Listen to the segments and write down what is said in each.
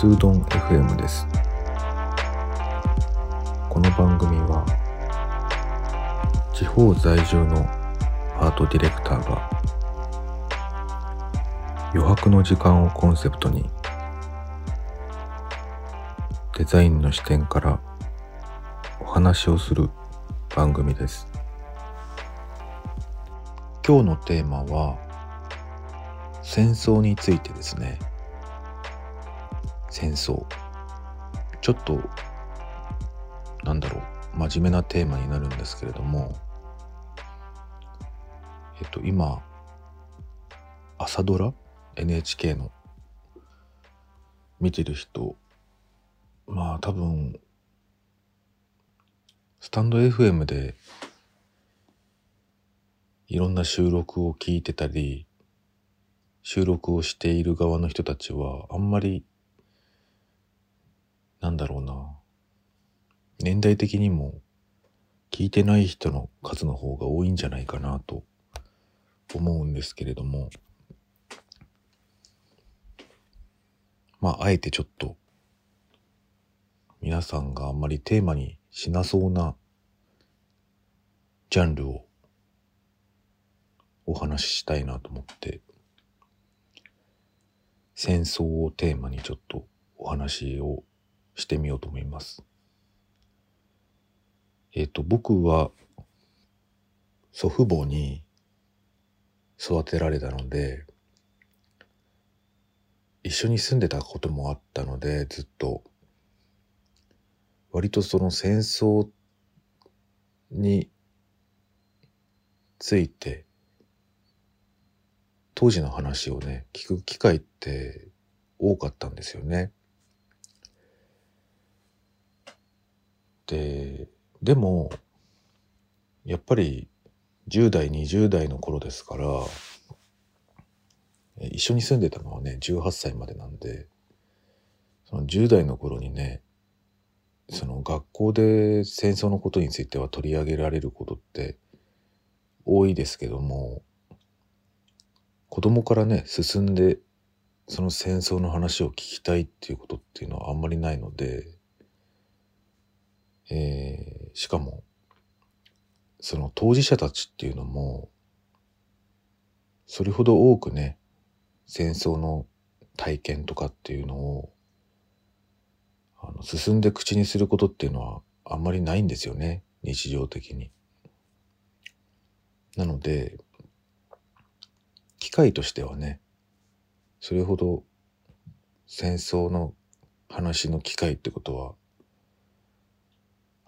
スードン FM です。この番組は地方在住のアートディレクターが余白の時間をコンセプトにデザインの視点からお話をする番組です。今日のテーマは戦争についてですね。戦争。ちょっとなんだろう。真面目なテーマになるんですけれども。えっと今朝ドラ？NHK の。見てる人。まあ多分スタンド FM でいろんな収録を聞いてたり収録をしている側の人たちはあんまりだろうな。年代的にも聞いてない人の数の方が多いんじゃないかなと思うんですけれども。まああえてちょっと皆さんがあんまりテーマにしなそうなジャンルをお話ししたいなと思って戦争をテーマにちょっとお話をしてみようと思います。えっ、ー、と僕は祖父母に育てられたので一緒に住んでたこともあったのでずっと割とその戦争について当時の話をね聞く機会って多かったんですよね。ででもやっぱり10代20代の頃ですから一緒に住んでたのはね18歳までなんでその10代の頃にねその学校で戦争のことについては取り上げられることって多いですけども子供からね進んでその戦争の話を聞きたいっていうことっていうのはあんまりないので、えー、しかもその当事者たちっていうのもそれほど多くね戦争の体験とかっていうのをあの進んで口にすることっていうのはあんまりないんですよね日常的に。なので機会としてはねそれほど戦争の話の機会ってことは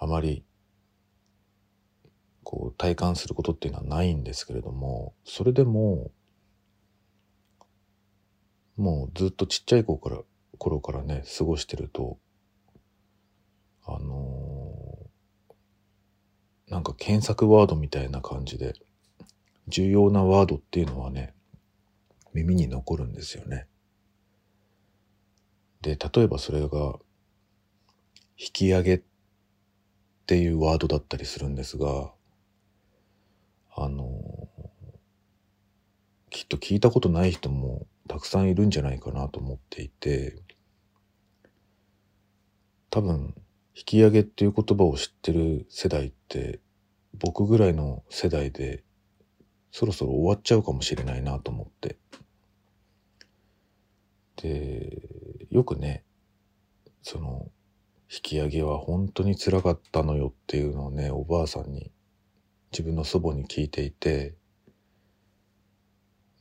あまりこう体感することっていうのはないんですけれどもそれでももうずっとちっちゃい頃から頃からね過ごしてるとあのー、なんか検索ワードみたいな感じで重要なワードっていうのはね耳に残るんですよね。で例えばそれが引き上げっっていうワードだったりするんですがあの、きっと聞いたことない人もたくさんいるんじゃないかなと思っていて多分引き上げっていう言葉を知ってる世代って僕ぐらいの世代でそろそろ終わっちゃうかもしれないなと思って。でよくねその引き上げは本当につらかったのよっていうのをねおばあさんに自分の祖母に聞いていて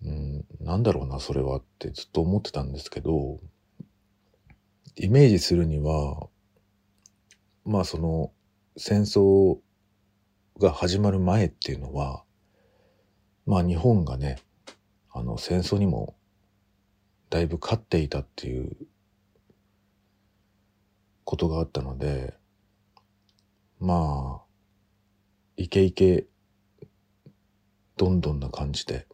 うんなんだろうなそれはってずっと思ってたんですけどイメージするにはまあその戦争が始まる前っていうのはまあ日本がねあの戦争にもだいぶ勝っていたっていうことがあったのでまあイケイケどんどんな感じで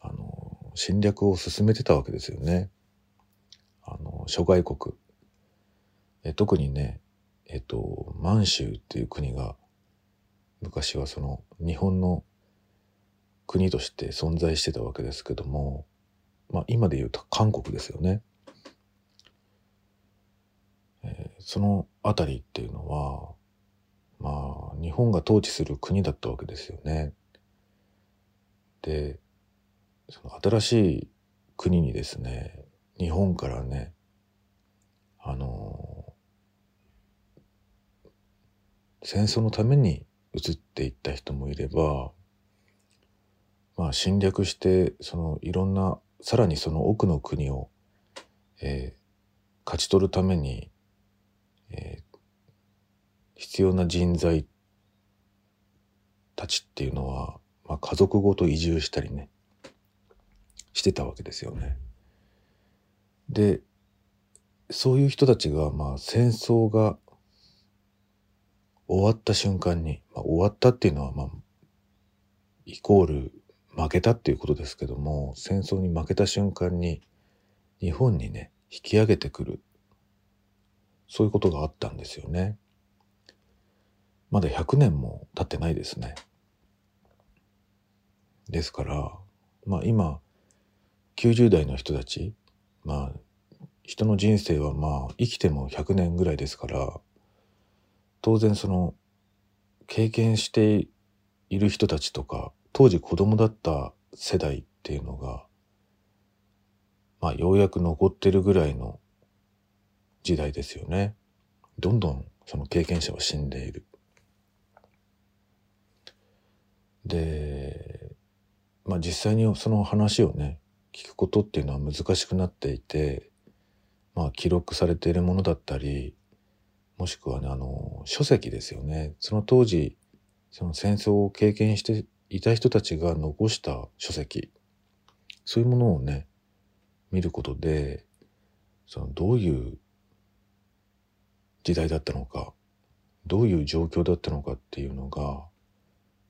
あの侵略を進めてたわけですよね。あの諸外国え特にね、えっと、満州っていう国が、昔はその日本の国として存在してたわけですけども、まあ、今で言うと韓国ですよね。えー、その辺りっていうのはまあ日本が統治する国だったわけですよね。でその新しい国にですね日本からねあの戦争のために移っていった人もいればまあ侵略してそのいろんなさらにその奥の国を、えー、勝ち取るために、えー、必要な人材たちっていうのは、まあ、家族ごと移住したりねしてたわけですよね。でそういう人たちが、まあ、戦争が終わった瞬間に、まあ、終わったっていうのは、まあ、イコール負けたっていうことですけども戦争に負けた瞬間に日本にね引き上げてくるそういうことがあったんですよね。まだ100年も経ってないですね。ですからまあ今90代の人たちまあ人の人生はまあ生きても100年ぐらいですから当然その経験している人たちとか当時子供だった世代っていうのがまあようやく残ってるぐらいの時代ですよね。どんどんその経験者は死んでいる。で、まあ実際にその話をね、聞くことっていうのは難しくなっていて、まあ記録されているものだったり、もしくはね、あの、書籍ですよね。その当時、その戦争を経験していた人たちが残した書籍、そういうものをね、見ることで、そのどういう時代だったのか、どういう状況だったのかっていうのが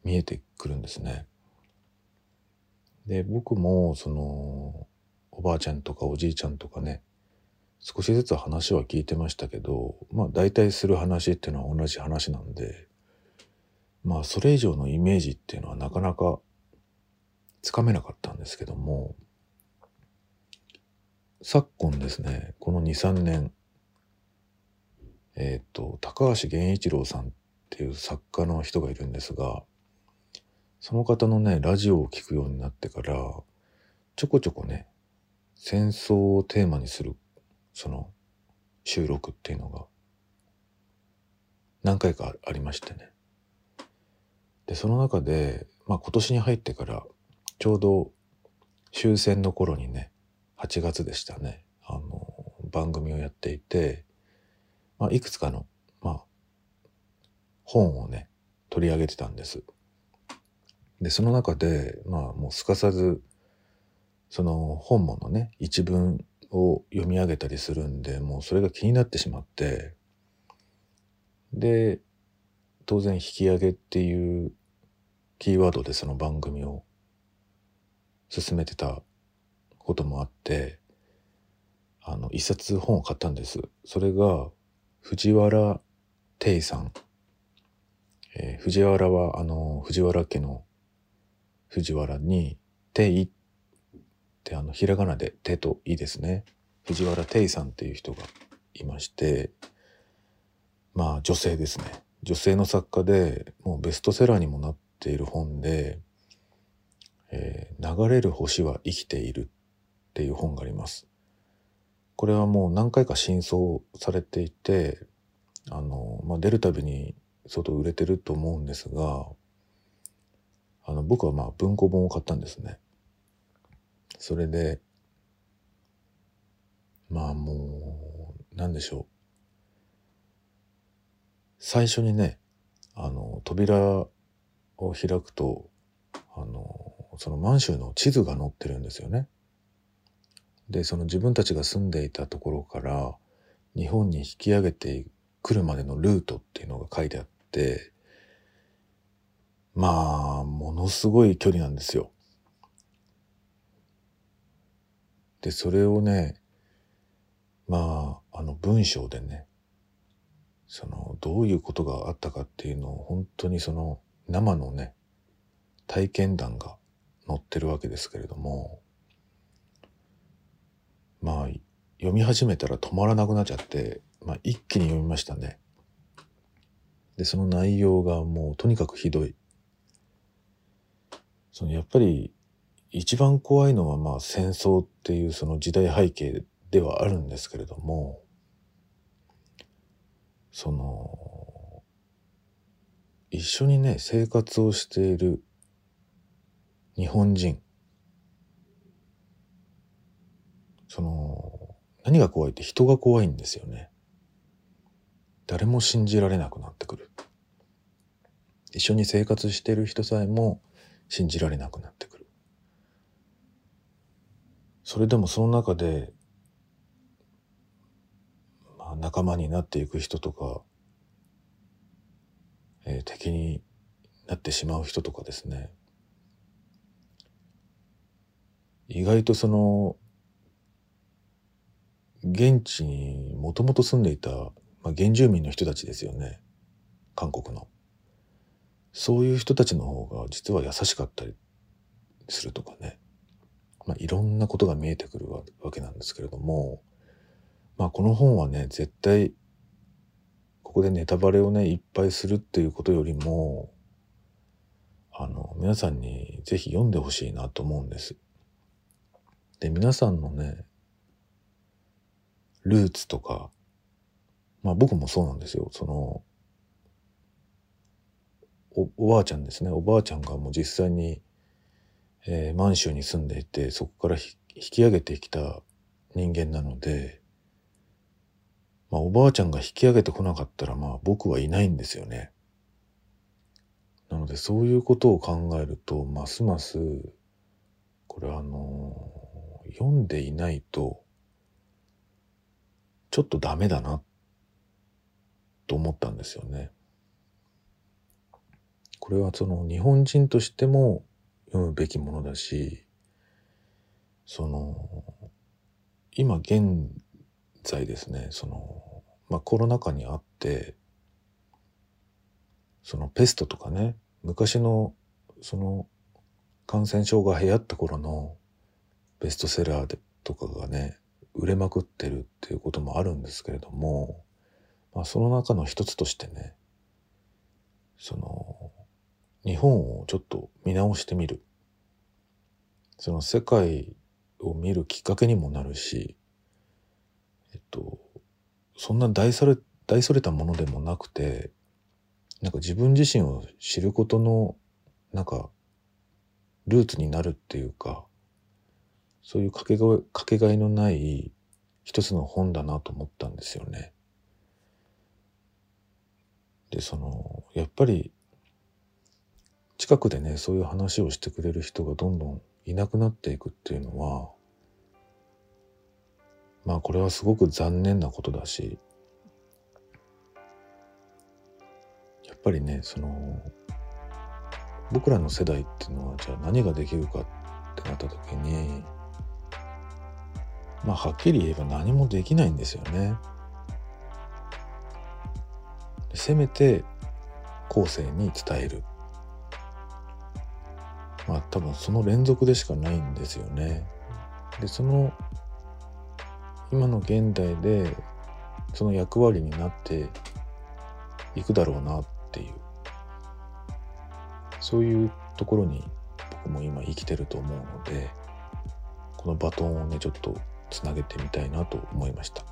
見えてくるんですね。で、僕もそのおばあちゃんとかおじいちゃんとかね、少しずつ話は聞いてましたけど、まあ大体する話っていうのは同じ話なんで、まあそれ以上のイメージっていうのはなかなかつかめなかったんですけども、昨今ですね、この2、3年、えっ、ー、と、高橋源一郎さんっていう作家の人がいるんですが、その方のね、ラジオを聞くようになってから、ちょこちょこね、戦争をテーマにするその収録っていうのが何回かありましてね。で、その中で、まあ今年に入ってからちょうど終戦の頃にね、8月でしたね、あの、番組をやっていて、まあいくつかの、まあ、本をね、取り上げてたんです。で、その中で、まあもうすかさず、その本ものね、一文を読み上げたりするんで、もうそれが気になってしまって、で、当然引き上げっていうキーワードでその番組を進めてたこともあって、あの、一冊本を買ったんです。それが、藤原定さん。えー、藤原は、あの、藤原家の藤原に、定っで、あの、ひらがなで手といですね。藤原定さんっていう人がいまして、まあ女性ですね。女性の作家で、もうベストセラーにもなっている本で、えー、流れる星は生きているっていう本があります。これはもう何回か新装されていて、あの、まあ、出るたびに相当売れてると思うんですが、あの、僕はまあ文庫本を買ったんですね。それで、まあもう、なんでしょう。最初にね、あの、扉を開くと、あの、その満州の地図が載ってるんですよね。で、その自分たちが住んでいたところから日本に引き上げてくるまでのルートっていうのが書いてあって、まあ、ものすごい距離なんですよ。で、それをね、まあ、あの文章でね、その、どういうことがあったかっていうのを本当にその生のね、体験談が載ってるわけですけれどもまあ読み始めたら止まらなくなっちゃって、まあ、一気に読みましたね。でその内容がもうとにかくひどい。そのやっぱり一番怖いのはまあ戦争っていうその時代背景ではあるんですけれどもその一緒にね生活をしている日本人その何が怖いって人が怖いんですよね。誰も信じられなくなってくる。一緒に生活してる人さえも信じられなくなってくる。それでもその中で、まあ、仲間になっていく人とか、えー、敵になってしまう人とかですね。意外とその現地にもともと住んでいた、まあ、原住民の人たちですよね。韓国の。そういう人たちの方が実は優しかったりするとかね、まあ、いろんなことが見えてくるわけなんですけれども、まあ、この本はね絶対ここでネタバレをねいっぱいするっていうことよりもあの皆さんにぜひ読んでほしいなと思うんです。で、皆さんのね、ルーツとか、まあ僕もそうなんですよ。その、おおばあちゃんですね。おばあちゃんがもう実際に、えー、満州に住んでいて、そこから引き上げてきた人間なので、まあおばあちゃんが引き上げてこなかったら、まあ僕はいないんですよね。なのでそういうことを考えると、ますます、これあの読んでいないとちょっとダメだなと思ったんですよね。これはその日本人としても読むべきものだしその今現在ですねその、まあ、コロナ禍にあってそのペストとかね昔のその感染症が流行った頃のベストセラーでとかがね売れまくってるっていうこともあるんですけれども、まあ、その中の一つとしてねその日本をちょっと見直してみる。その世界を見るきっかけにもなるしえっとそんな大それ大それたものでもなくてなんか自分自身を知ることのなんかルーツになるっていうかそういうかけがかけがえのない一つの本だなと思ったんですよね。でそのやっぱり近くでねそういう話をしてくれる人がどんどんいなくなっていくっていうのはまあこれはすごく残念なことだしやっぱりねその僕らの世代っていうのはじゃあ何ができるかってなった時にまあはっきり言えば何もできないんですよね。せめて後世に伝える。まあ多分その連続でしかないんですよね。でその今の現代でその役割になっていくだろうなっていうそういうところに僕も今生きてると思うのでこのバトンをねちょっとつなげてみたいなと思いました。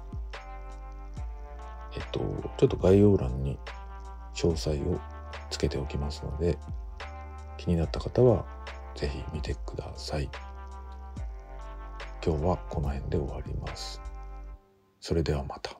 えっと、ちょっと概要欄に詳細をつけておきますので、気になった方は是非見てください。今日はこの辺で終わります。それではまた。